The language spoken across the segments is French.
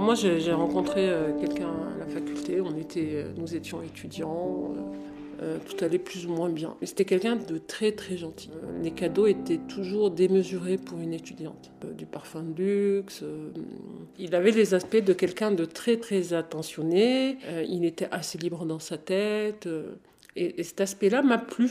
Moi j'ai rencontré quelqu'un à la faculté, on était, nous étions étudiants. Euh, tout allait plus ou moins bien. C'était quelqu'un de très très gentil. Euh, les cadeaux étaient toujours démesurés pour une étudiante. Euh, du parfum de luxe. il avait les aspects de quelqu'un de très très attentionné. il était assez libre dans sa tête. et cet aspect-là m'a plu.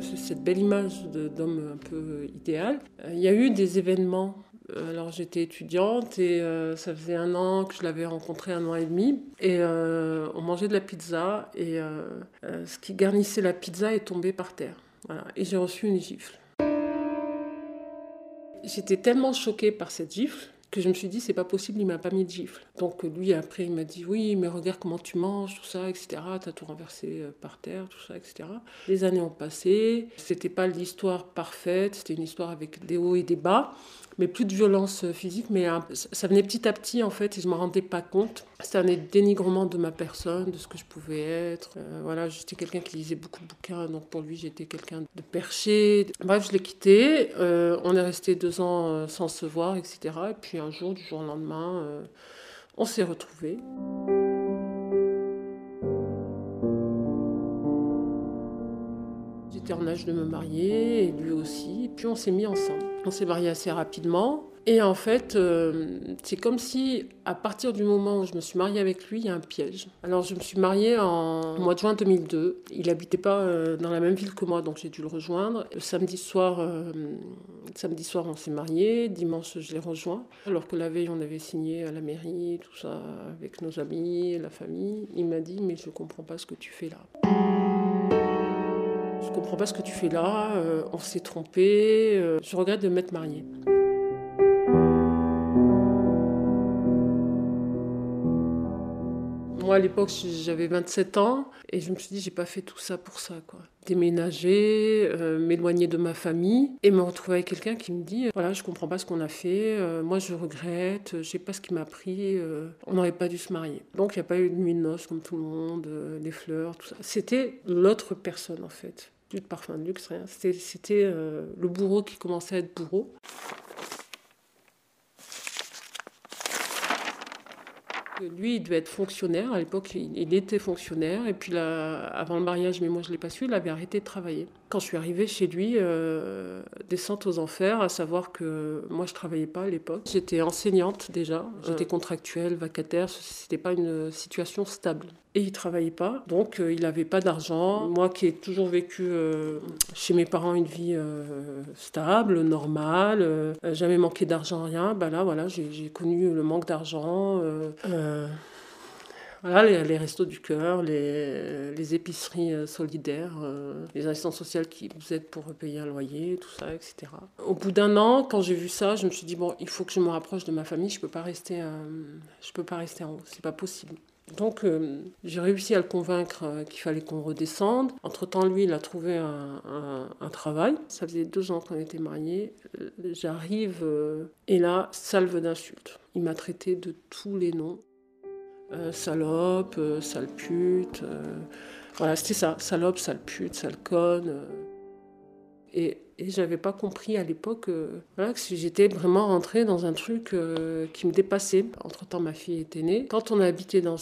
cette belle image d'homme un peu idéal. Euh, il y a eu des événements. Euh, alors j'étais étudiante et euh, ça faisait un an que je l'avais rencontré, un an et demi. Et on mangeait de la pizza et ce qui garnissait la pizza est tombé par terre. Et j'ai reçu une gifle. J'étais tellement choquée par cette gifle que je me suis dit c'est pas possible, il m'a pas mis de gifle. Donc lui après il m'a dit oui mais regarde comment tu manges, tout ça, etc. T'as tout renversé euh, par terre, tout ça, etc. Les années ont passé, c'était pas l'histoire parfaite, c'était une histoire avec des hauts et des bas mais plus de violence physique, mais ça venait petit à petit en fait, et je ne me rendais pas compte. C'était un dénigrement de ma personne, de ce que je pouvais être. Euh, voilà, j'étais quelqu'un qui lisait beaucoup de bouquins, donc pour lui j'étais quelqu'un de perché. Bref, je l'ai quitté. Euh, on est resté deux ans euh, sans se voir, etc. Et puis un jour, du jour au lendemain, on s'est retrouvés. J'étais en âge de me marier, et lui aussi. Et puis on s'est mis ensemble. On s'est marié assez rapidement. Et en fait, euh, c'est comme si, à partir du moment où je me suis mariée avec lui, il y a un piège. Alors, je me suis mariée en mois de juin 2002. Il n'habitait pas euh, dans la même ville que moi, donc j'ai dû le rejoindre. Samedi soir, euh, samedi soir, on s'est mariés. Dimanche, je l'ai rejoint. Alors que la veille, on avait signé à la mairie, tout ça, avec nos amis, la famille. Il m'a dit, mais je ne comprends pas ce que tu fais là. Je comprends pas ce que tu fais là, euh, on s'est trompé, euh, je regrette de m'être mariée. Moi, à l'époque, j'avais 27 ans et je me suis dit, j'ai pas fait tout ça pour ça, quoi. Déménager, euh, m'éloigner de ma famille et me retrouver avec quelqu'un qui me dit, voilà, je comprends pas ce qu'on a fait, moi je regrette, je sais pas ce qui m'a pris, on n'aurait pas dû se marier. Donc il n'y a pas eu de nuit de noces comme tout le monde, des fleurs, tout ça. C'était l'autre personne en fait plus de parfum de luxe, rien. C'était euh, le bourreau qui commençait à être bourreau. Lui, il devait être fonctionnaire. À l'époque, il était fonctionnaire. Et puis, là, avant le mariage, mais moi, je ne l'ai pas su, il avait arrêté de travailler. Quand je suis arrivée chez lui, euh, descente aux enfers, à savoir que moi, je ne travaillais pas à l'époque. J'étais enseignante déjà. J'étais contractuelle, vacataire. Ce n'était pas une situation stable. Et il travaillait pas, donc euh, il n'avait pas d'argent. Moi qui ai toujours vécu euh, chez mes parents une vie stable, normale, jamais manqué d'argent, rien, bah là voilà, j'ai connu le manque d'argent. Euh, voilà, les, restos du cœur, les, épiceries euh, solidaires, euh, les assistantes sociales qui vous aident pour payer un loyer, tout ça, etc. Au bout d'un an, quand j'ai vu ça, je me suis dit bon, il faut que je me rapproche de ma famille. Je peux peux pas rester en haut. C'est pas possible. Donc j'ai réussi à le convaincre qu'il fallait qu'on redescende. Entre-temps, lui, il a trouvé un, travail. Ça faisait deux ans qu'on était mariés. J'arrive et là, salve d'insultes. Il m'a traité de tous les noms. Euh, salope, euh, sale pute. Euh, voilà, c'était ça. Salope, sale pute, sale conne. et, et j'avais pas compris à l'époque voilà, que j'étais vraiment rentrée dans un truc qui me dépassait. Entre-temps, ma fille était née. Quand on a habité dans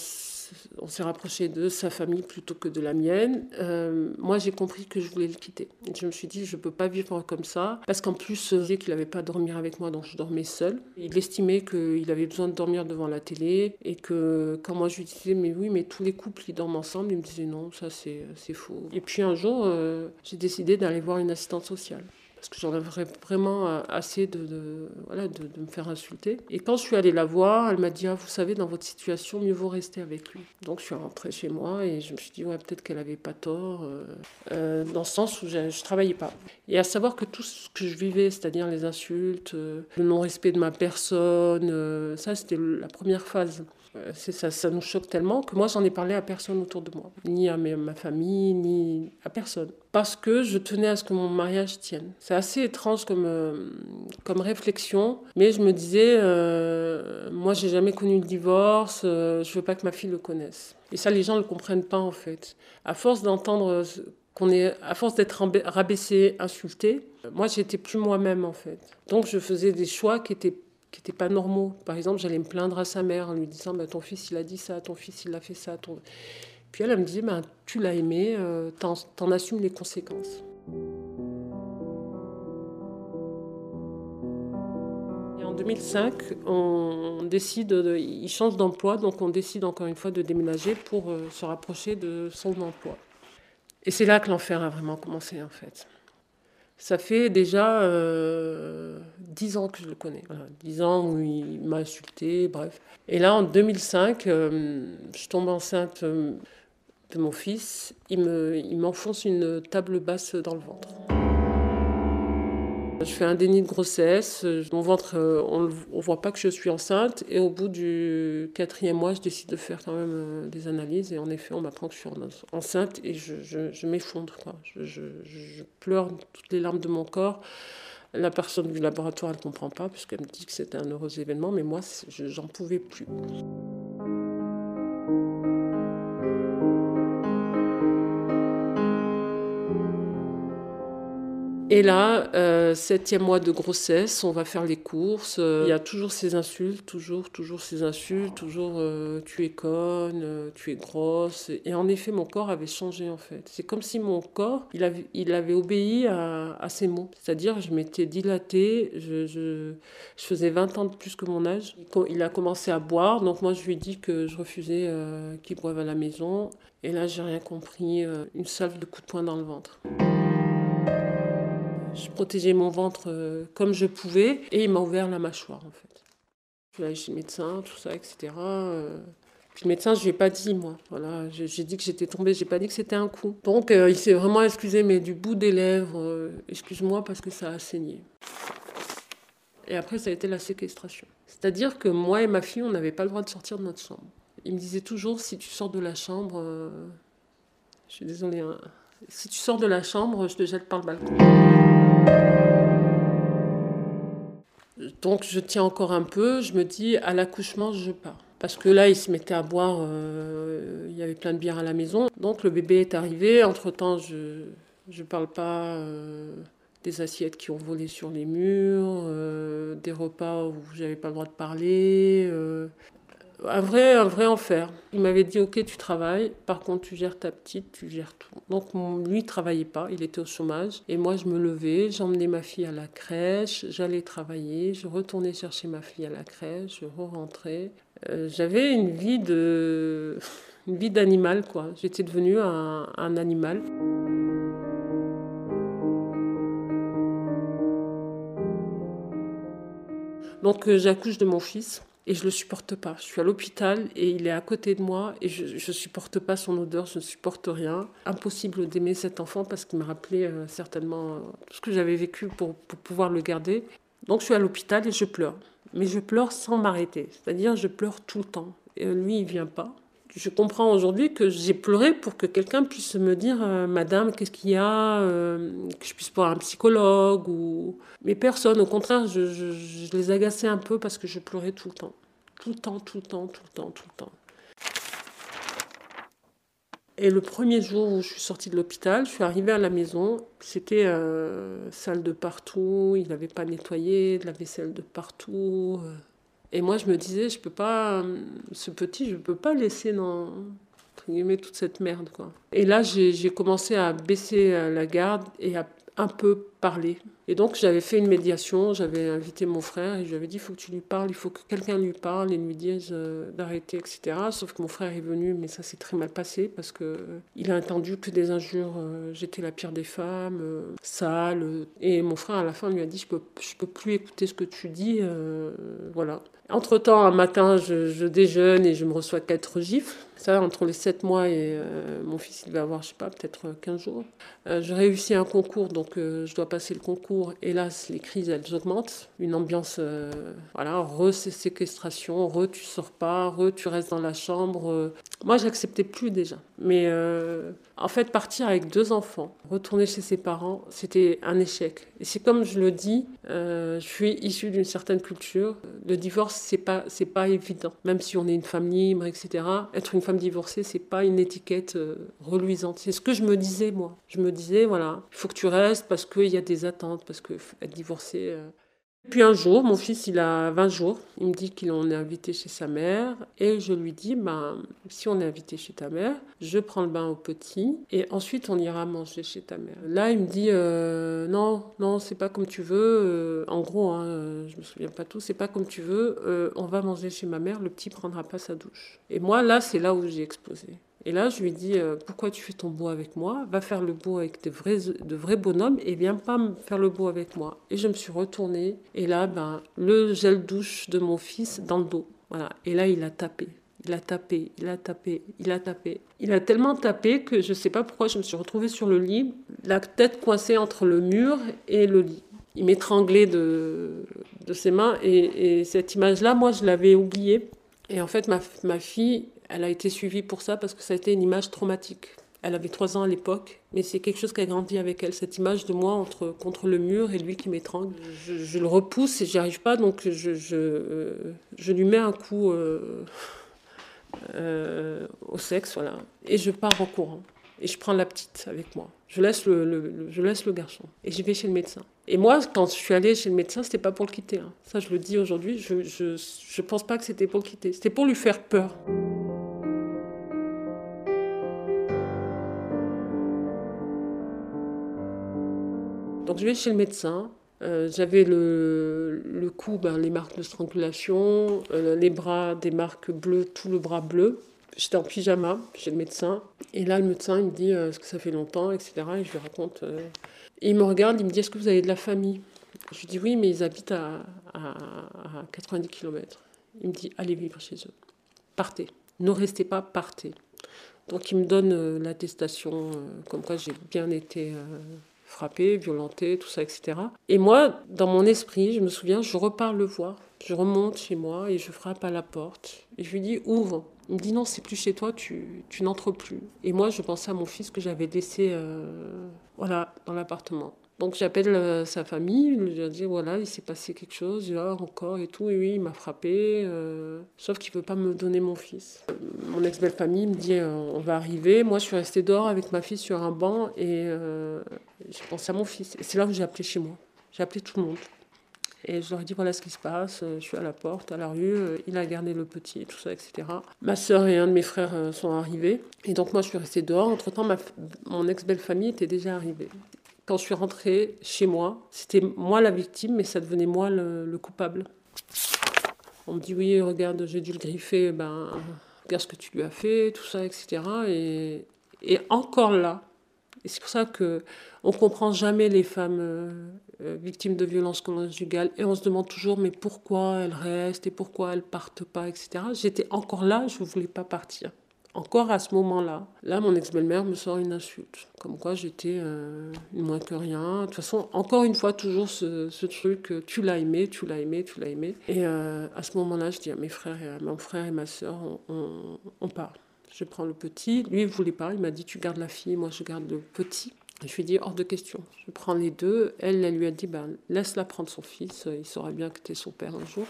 on s'est rapproché de sa famille plutôt que de la mienne. Euh, moi, j'ai compris que je voulais le quitter. Je me suis dit, je ne peux pas vivre comme ça. Parce qu'en plus, il disait qu'il n'avait pas à dormir avec moi, donc je dormais seule. Il estimait qu'il avait besoin de dormir devant la télé. Et que quand moi je lui disais, mais oui, mais tous les couples, ils dorment ensemble, il me disait, non, ça c'est faux. Et puis un jour, euh, j'ai décidé d'aller voir une assistante sociale. Parce que j'en avais vraiment euh, assez de, voilà, de, me faire insulter. Et quand je suis allée la voir, elle m'a dit ah, Vous savez, dans votre situation, mieux vaut rester avec lui. Donc je suis rentrée chez moi et je me suis dit Ouais, peut-être qu'elle n'avait pas tort, euh, euh, dans le sens où je ne travaillais pas. Et à savoir que tout ce que je vivais, c'est-à-dire les insultes, le non-respect de ma personne, ça c'était la première phase. Euh, ça, ça, nous choque tellement que moi, j'en ai parlé à personne autour de moi, ni à ma famille, ni à personne. Parce que je tenais à ce que mon mariage tienne. C'est assez étrange comme, euh, comme réflexion, mais je me disais, euh, moi, j'ai jamais connu le divorce, je veux pas que ma fille le connaisse. Et ça, les gens ne comprennent pas, en fait. À force d'entendre qu'on est, à force d'être rabaissé, insulté, moi, j'étais plus moi-même, en fait. Donc, je faisais des choix qui étaient qui n'étaient pas normaux. Par exemple, j'allais me plaindre à sa mère en lui disant bah, Ton fils, il a dit ça, ton fils, il a fait ça. Ton... Puis elle, me disait bah, Tu l'as aimé, euh, t'en, assumes les conséquences. En 2005, on décide, de, il change d'emploi, donc on décide encore une fois de déménager pour euh, se rapprocher de son emploi. Et c'est là que l'enfer a vraiment commencé en fait. Ça fait déjà euh, 10 ans que je le connais. 10 ans où il m'a insulté, bref. Et là, en 2005, euh, je tombe enceinte euh, de mon fils. Il, me, il m'enfonce une table basse dans le ventre. Je fais un déni de grossesse, mon ventre, euh, on ne voit pas que je suis enceinte. Et au bout du quatrième mois, je décide de faire quand même euh, des analyses. Et en effet, on m'apprend que je suis enceinte et je m'effondre. Je, je, pleure toutes les larmes de mon corps. La personne du laboratoire, elle ne comprend pas, puisqu'elle me dit que c'était un heureux événement. Mais moi, j'en pouvais plus. Et là, euh, septième mois de grossesse, on va faire les courses. Euh, il y a toujours ces insultes, toujours, toujours ces insultes, toujours euh, tu es conne, tu es grosse. Et en effet, mon corps avait changé en fait. C'est comme si mon corps, il avait, obéi à, à ces mots. C'est-à-dire, je m'étais dilatée, je, je, faisais 20 ans de plus que mon âge. Il a commencé à boire, donc moi je lui ai dit que je refusais qu'il boive à la maison. Et là, j'ai rien compris, une salve de coups de poing dans le ventre. Je protégeais mon ventre euh, comme je pouvais et il m'a ouvert la mâchoire en fait. Je suis allée chez le médecin, tout ça, etc. Euh. Puis le médecin, je lui ai pas dit, moi. Voilà, j'ai dit que j'étais tombée, j'ai pas dit que c'était un coup. Donc euh, il s'est vraiment excusé, mais du bout des lèvres, excuse-moi parce que ça a saigné. Et après, ça a été la séquestration. C'est-à-dire que moi et ma fille, on n'avait pas le droit de sortir de notre chambre. Il me disait toujours, si tu sors de la chambre, je suis désolée, hein, si tu sors de la chambre, je te jette par le balcon. Donc je tiens encore un peu, je me dis à l'accouchement je pars. Parce que là il se mettait à boire, euh, il y avait plein de bière à la maison. Donc le bébé est arrivé, entre-temps je ne parle pas euh, des assiettes qui ont volé sur les murs, euh, des repas où j'avais pas le droit de parler. Un vrai, un vrai enfer. Il m'avait dit Ok, tu travailles, par contre, tu gères ta petite, tu gères tout. Donc, lui, il travaillait pas, il était au chômage. Et moi, je me levais, j'emmenais ma fille à la crèche, j'allais travailler, je retournais chercher ma fille à la crèche, je re-rentrais. Euh, J'avais une vie de. Une vie d'animal, quoi. J'étais devenue un, un animal. Donc, euh, j'accouche de mon fils et je le supporte pas. Je suis à l'hôpital et il est à côté de moi et je ne supporte pas son odeur, je ne supporte rien. Impossible d'aimer cet enfant parce qu'il me rappelait euh, certainement euh, tout ce que j'avais vécu pour, pour, pouvoir le garder. Donc je suis à l'hôpital et je pleure. Mais je pleure sans m'arrêter. C'est-à-dire je pleure tout le temps. Et lui, il vient pas. Je comprends aujourd'hui que j'ai pleuré pour que quelqu'un puisse me dire euh, Madame, qu'est-ce qu'il y a euh, Que je puisse voir un psychologue ou... Mais personne, au contraire, je, les agaçais un peu parce que je pleurais tout le temps. Tout le temps, tout le temps, tout le temps, tout le temps. Et le premier jour où je suis sortie de l'hôpital, je suis arrivée à la maison. C'était euh, salle de partout, il n'avait pas nettoyé, de la vaisselle de partout. Et moi, je me disais, je peux pas, ce petit, je peux pas laisser dans toute cette merde, quoi. Et là, j'ai commencé à baisser la garde et à un peu parler. Et donc j'avais fait une médiation, j'avais invité mon frère et je lui avais dit il faut que tu lui parles, il faut que quelqu'un lui parle et lui dise euh, d'arrêter, etc. Sauf que mon frère est venu, mais ça s'est très mal passé parce que euh, il a entendu que des injures, euh, j'étais la pire des femmes, sale. Et mon frère à la fin lui a dit je peux, je peux plus écouter ce que tu dis, voilà. Entre-temps, un matin, je, déjeune et je me reçois quatre gifles. Ça, entre les sept mois et mon fils, il va avoir, je sais pas, peut-être 15 jours. Je réussis un concours, donc je dois passer le concours. Hélas, les crises, elles augmentent. Une ambiance, voilà, re-séquestration, re tu sors pas, re tu restes dans la chambre. Moi, j'acceptais plus déjà. Mais en fait, partir avec deux enfants, retourner chez ses parents, c'était un échec. Et c'est comme je le dis, je suis issue d'une certaine culture. Le divorce, c'est pas, c'est pas évident. Même si on est une femme libre, etc. Être une femme divorcée, c'est pas une étiquette euh, reluisante. C'est ce que je me disais, moi. Je me disais, voilà, il faut que tu restes parce qu'il y a des attentes, parce que être divorcée. Euh, puis un jour, mon fils, il a 20 jours, il me dit qu'il en est invité chez sa mère et je lui dis, ben, si on est invité chez ta mère, je prends le bain au petit et ensuite on ira manger chez ta mère. Là, il me dit, euh, non, non, c'est pas comme tu veux. Euh, en gros, hein, je me souviens pas tout, c'est pas comme tu veux. Euh, on va manger chez ma mère, le petit prendra pas sa douche. Et moi, là, c'est là où j'ai explosé. Et là, je lui dis euh, Pourquoi tu fais ton beau avec moi? Va faire le beau avec de vrais, de vrais bonhommes et viens pas me faire le beau avec moi. Et je me suis retournée. Et là, ben, le gel douche de mon fils dans le dos. Voilà. Et là, il a tapé. Il a tapé, il a tapé, il a tapé. Il a tellement tapé que je ne sais pas pourquoi je me suis retrouvée sur le lit, la tête coincée entre le mur et le lit. Il m'étranglait de, de ses mains et, et cette image-là, moi, je l'avais oubliée. Et en fait, ma, ma fille, elle a été suivie pour ça parce que ça a été une image traumatique. Elle avait trois ans à l'époque, mais c'est quelque chose qui a grandi avec elle, cette image de moi entre, contre le mur et lui qui m'étrangle. Je, le repousse et j'y arrive pas, donc je, je, euh, je, lui mets un coup euh, euh, au sexe, voilà, et je pars en courant. Et je prends la petite avec moi. Je laisse le, je laisse le garçon. Et j'y vais chez le médecin. Et moi, quand je suis allée chez le médecin, c'était pas pour le quitter. Hein. Ça, je le dis aujourd'hui, je, je, je pense pas que c'était pour le quitter. C'était pour lui faire peur. Je vais chez le médecin. Euh, j'avais le, cou, ben, les marques de strangulation, euh, les bras, des marques bleues, tout le bras bleu. J'étais en pyjama chez le médecin. Et là, le médecin, il me dit euh, Est-ce que ça fait longtemps etc. Et je lui raconte. Et il me regarde, il me dit Est-ce que vous avez de la famille? Je lui dis Oui, mais ils habitent à 90 km. Il me dit Allez vivre chez eux. Partez. Ne restez pas, partez. Donc il me donne l'attestation comme quoi j'ai bien été frappé, violenté, tout ça, etc. Et moi, dans mon esprit, je me souviens, je repars le voir. Je remonte chez moi et je frappe à la porte. Et je lui dis, ouvre. Il me dit, non, c'est plus chez toi, tu, tu n'entres plus. Et moi, je pensais à mon fils que j'avais laissé euh, voilà, dans l'appartement. Donc j'appelle euh, sa famille, je lui dis voilà, il s'est passé quelque chose, là encore et tout, et oui, il m'a frappé, euh, sauf qu'il ne veut pas me donner mon fils. Mon ex-belle famille me dit euh, on va arriver, moi je suis restée dehors avec ma fille sur un banc et j'ai pensé à mon fils. Et c'est là que j'ai appelé chez moi, j'ai appelé tout le monde. Et je leur ai dit voilà ce qui se passe, je suis à la porte, à la rue, il a gardé le petit, tout ça, etc. Ma soeur et un de mes frères sont arrivés. Et donc moi je suis restée dehors. Entre-temps, ma, mon ex-belle famille était déjà arrivée quand je suis rentrée chez moi, c'était moi la victime, mais ça devenait moi le, coupable. On me dit oui, regarde, j'ai dû le griffer, ben, regarde ce que tu lui as fait, tout ça, etc. Et, encore là, et c'est pour ça que on comprend jamais les femmes euh, euh, victimes de violences conjugales et on se demande toujours mais pourquoi elles restent et pourquoi elles partent pas, etc. J'étais encore là, je voulais pas partir. Encore à ce moment-là, là, mon ex-belle-mère me sort une insulte, comme quoi j'étais euh, moins que rien. De toute façon, encore une fois, toujours ce, truc, euh, tu l'as aimé, tu l'as aimé, tu l'as aimé. Et euh, à ce moment-là, je dis à mes frères, et à mon frère et ma soeur, on, on, part. Je prends le petit. Lui, il voulait pas. Il m'a dit, tu gardes la fille, moi, je garde le petit. Je lui ai dit, hors de question. Je prends les deux. Elle, elle lui a dit, ben, laisse-la prendre son fils. Il saura bien que tu es son père un jour.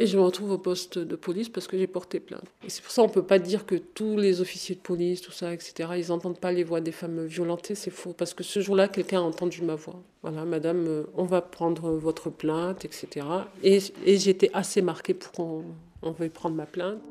Et je me retrouve au poste de police parce que j'ai porté plainte. Et c'est pour ça qu'on ne peut pas dire que tous les officiers de police, tout ça, etc., ils n'entendent pas les voix des femmes violentées. C'est faux. Parce que ce jour-là, quelqu'un a entendu ma voix. Voilà, madame, euh, on va prendre votre plainte, etc. Et, et j'étais assez marquée pour qu'on veuille prendre ma plainte.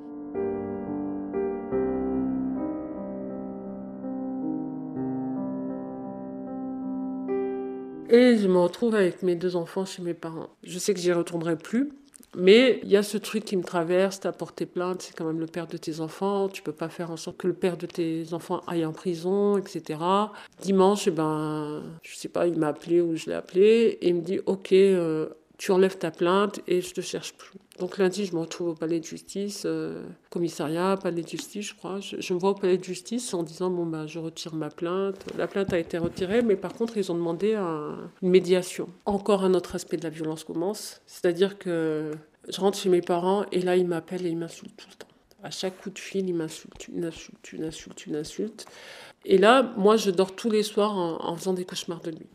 Et je me retrouve avec mes deux enfants chez mes parents. Je sais que j'y retournerai plus. Mais il y a ce truc qui me traverse, t'as porté plainte, c'est quand même le père de tes enfants, tu peux pas faire en sorte que le père de tes enfants aille en prison, etc. Dimanche, eh ben, je sais pas, il m'a appelé ou je l'ai appelé, et il me dit, ok, euh, tu enlèves ta plainte et je te cherche plus. Donc lundi, je me retrouve au palais de justice, euh, commissariat, palais de justice, je crois. Je, me vois au palais de justice en disant bon bah je retire ma plainte. La plainte a été retirée, mais par contre ils ont demandé une médiation. Encore un autre aspect de la violence commence, c'est-à-dire que je rentre chez mes parents et là ils m'appellent et ils m'insultent tout le temps. À chaque coup de fil, ils m'insultent, une insulte, une insulte, une insulte. Et là, moi, je dors tous les soirs en faisant des cauchemars de lui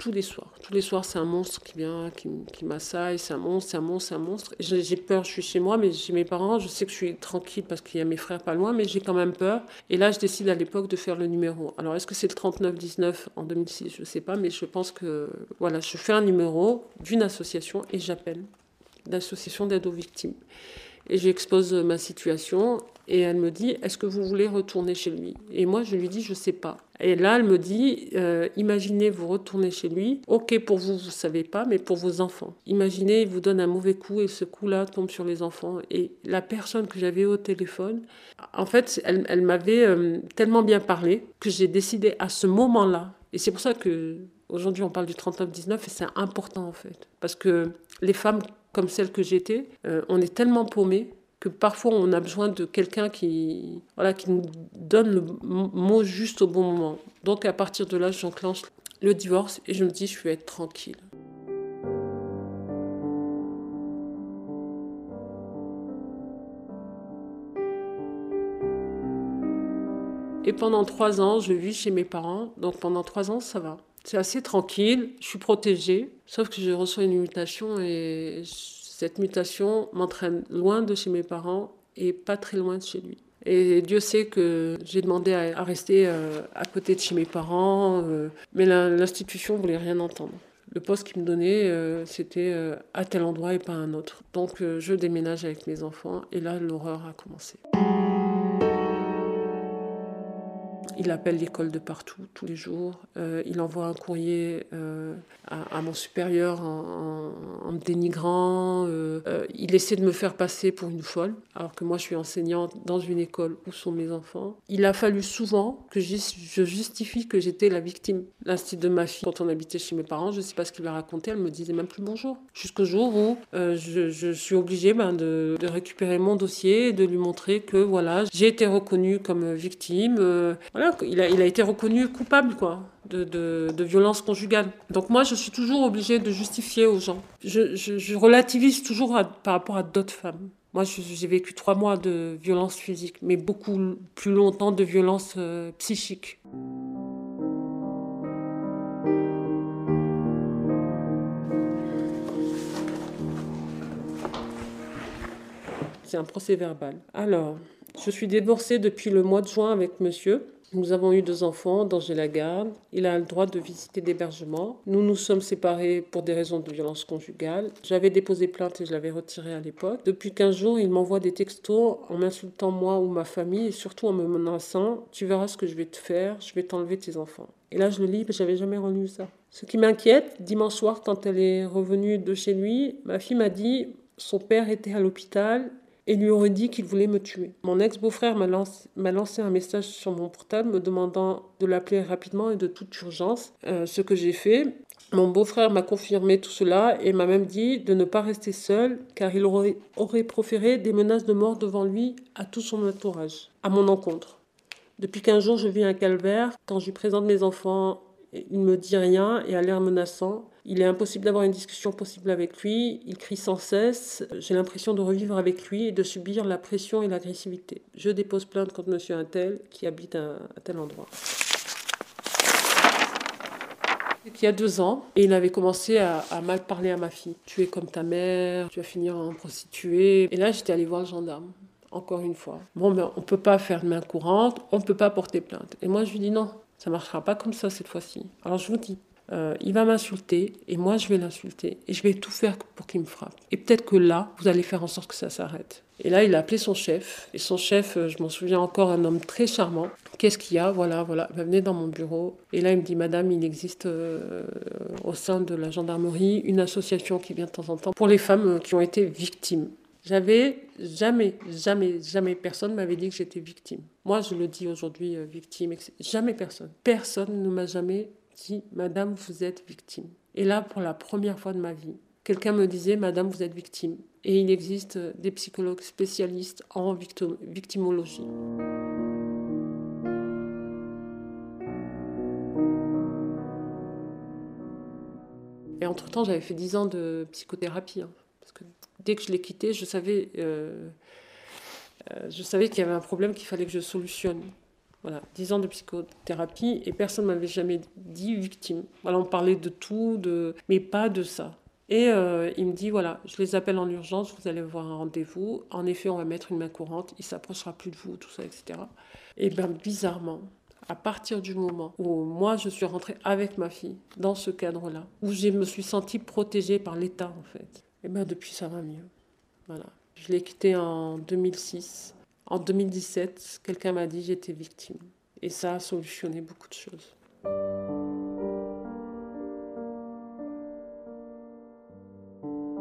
tous les soirs. Tous les soirs, c'est un monstre qui vient, qui, qui m'assaille, c'est un monstre, c'est un monstre, c'est un monstre. J'ai peur, je suis chez moi, mais chez mes parents, je sais que je suis tranquille parce qu'il y a mes frères pas loin, mais j'ai quand même peur. Et là, je décide à l'époque de faire le numéro. Alors, est-ce que c'est le 3919 en 2006 Je ne sais pas, mais je pense que, voilà, je fais un numéro d'une association et j'appelle l'association d'aide aux victimes. Et j'expose ma situation et elle me dit Est-ce que vous voulez retourner chez lui? Et moi, je lui dis Je ne sais pas. Et là, elle me dit euh, Imaginez, vous retournez chez lui. Ok, pour vous, vous ne savez pas, mais pour vos enfants. Imaginez, il vous donne un mauvais coup et ce coup-là tombe sur les enfants. Et la personne que j'avais au téléphone, en fait, elle, m'avait euh, tellement bien parlé que j'ai décidé à ce moment-là. Et c'est pour ça que aujourd'hui on parle du 39-19 et c'est important en fait. Parce que les femmes comme celle que j'étais, euh, on est tellement paumé que parfois on a besoin de quelqu'un qui, voilà, qui nous donne le mot juste au bon moment. Donc à partir de là, j'enclenche le divorce et je me dis je vais être tranquille. Et pendant trois ans, je vis chez mes parents. Donc pendant trois ans, ça va. C'est assez tranquille, je suis protégée, sauf que je reçois une mutation et cette mutation m'entraîne loin de chez mes parents et pas très loin de chez lui. Et Dieu sait que j'ai demandé à, rester euh, à côté de chez mes parents, euh, mais l'institution voulait rien entendre. Le poste qu'il me donnait, euh, c'était à tel endroit et pas à un autre. Donc je déménage avec mes enfants et là l'horreur a commencé. Il appelle l'école de partout, tous les jours. Euh, il envoie un courrier euh, à, mon supérieur en, me dénigrant. Euh, il essaie de me faire passer pour une folle, alors que moi je suis enseignante dans une école où sont mes enfants. Il a fallu souvent que je justifie que j'étais la victime. L'instit de ma fille, quand on habitait chez mes parents, je ne sais pas ce qu'il a raconté, elle me disait même plus bonjour. Jusqu'au jour où je, suis obligée ben, de, récupérer mon dossier et de lui montrer que voilà, j'ai été reconnue comme victime. Il a, été reconnu coupable quoi, de, de, violence conjugale. Donc moi, je suis toujours obligée de justifier aux gens. Je, relativise toujours par rapport à d'autres femmes. Moi, j'ai vécu trois mois de violence physique, mais beaucoup plus longtemps de violence euh, psychique. C'est un procès verbal. Alors, je suis divorcée depuis le mois de juin avec monsieur. Nous avons eu deux enfants dont j'ai la garde. Il a le droit de visiter l'hébergement. Nous nous sommes séparés pour des raisons de violence conjugale. J'avais déposé plainte et je l'avais retiré à l'époque. Depuis 15 jours, il m'envoie des textos en m'insultant moi ou ma famille et surtout en me menaçant Tu verras ce que je vais te faire, je vais t'enlever tes enfants. Et là, je le lis, mais j'avais jamais relu ça. Ce qui m'inquiète, dimanche soir, quand elle est revenue de chez lui, ma fille m'a dit son père était à l'hôpital et lui aurait dit qu'il voulait me tuer. Mon ex-beau-frère m'a lancé, un message sur mon portable me demandant de l'appeler rapidement et de toute urgence, euh, ce que j'ai fait. Mon beau-frère m'a confirmé tout cela et m'a même dit de ne pas rester seul car il aurait, proféré des menaces de mort devant lui à tout son entourage, à mon encontre. Depuis 15 jours, je vis un calvaire. Quand je lui présente mes enfants, il ne me dit rien et a l'air menaçant. Il est impossible d'avoir une discussion possible avec lui. Il crie sans cesse. J'ai l'impression de revivre avec lui et de subir la pression et l'agressivité. Je dépose plainte contre monsieur Intel qui habite à, tel endroit. Il y a deux ans, et il avait commencé à, mal parler à ma fille. Tu es comme ta mère, tu vas finir en prostituée. Et là, j'étais allée voir le gendarme, encore une fois. Bon, ben, on ne peut pas faire de main courante, on ne peut pas porter plainte. Et moi, je lui dis non, ça ne marchera pas comme ça cette fois-ci. Alors je vous dis, euh, il va m'insulter et moi je vais l'insulter et je vais tout faire pour qu'il me frappe. Et peut-être que là, vous allez faire en sorte que ça s'arrête. Et là, il a appelé son chef et son chef, euh, je m'en souviens encore, un homme très charmant Qu'est-ce qu'il y a? Voilà, voilà. Venez dans mon bureau. Et là, il me dit, Madame, il existe au sein de la gendarmerie une association qui vient de temps en temps pour les femmes qui ont été victimes. J'avais jamais, jamais, jamais personne m'avait dit que j'étais victime. Moi, je le dis aujourd'hui, victime. Jamais personne. Personne ne m'a jamais dit, Madame, vous êtes victime. Et là, pour la première fois de ma vie, quelqu'un me disait, Madame, vous êtes victime. Et il existe des psychologues spécialistes en victimologie. Et entre-temps, j'avais fait 10 ans de psychothérapie. Hein, parce que dès que je l'ai quitté, je savais, euh, euh, je savais qu'il y avait un problème qu'il fallait que je solutionne. Voilà, 10 ans de psychothérapie et personne ne m'avait jamais dit victime. Voilà, on parlait de tout, de... mais pas de ça. Et euh, il me dit voilà, je les appelle en urgence, vous allez voir un rendez-vous. En effet, on va mettre une main courante, il s'approchera plus de vous, tout ça, etc. Et bien, bizarrement, à partir du moment où moi je suis rentrée avec ma fille dans ce cadre-là, où je me suis sentie protégée par l'État en fait, et bien depuis ça va mieux. Voilà. Je l'ai quitté en 2006. En 2017, quelqu'un m'a dit j'étais victime. Et ça a solutionné beaucoup de choses.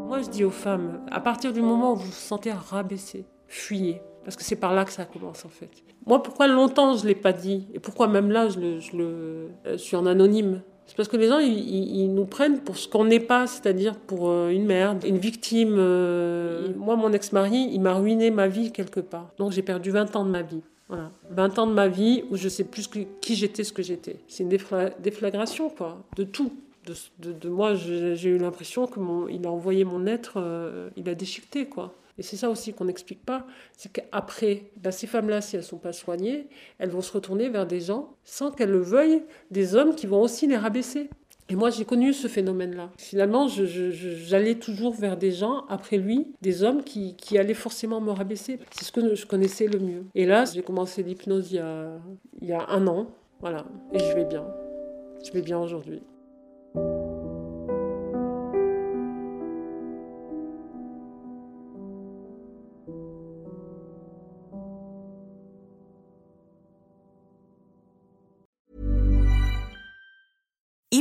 Moi, je dis aux femmes, à partir du moment où vous vous sentez rabaissé, fuyez. Parce que c'est par là que ça commence en fait. Moi, pourquoi longtemps je ne l'ai pas dit? Et pourquoi même là, je, je suis en anonyme? C'est parce que les gens, ils, nous prennent pour ce qu'on n'est pas, c'est-à-dire pour euh, une merde, une victime. Euh. Moi, mon ex-mari, il m'a ruiné ma vie quelque part. Donc j'ai perdu 20 ans de ma vie. Voilà. 20 ans de ma vie où je sais plus qui j'étais, ce que j'étais. C'est une déflagration, quoi, de tout. De, moi, j'ai eu l'impression que il a envoyé mon être, euh, il a déchiqueté, quoi. Et c'est ça aussi qu'on n'explique pas, c'est qu'après, ben, ces femmes-là, si elles ne sont pas soignées, elles vont se retourner vers des gens, sans qu'elles le veuillent, des hommes qui vont aussi les rabaisser. Et moi, j'ai connu ce phénomène-là. Finalement, j'allais toujours vers des gens, après lui, des hommes qui, allaient forcément me rabaisser. C'est ce que je connaissais le mieux. Et là, j'ai commencé l'hypnose il, il y a un an. Voilà. Et je vais bien. Je vais bien aujourd'hui.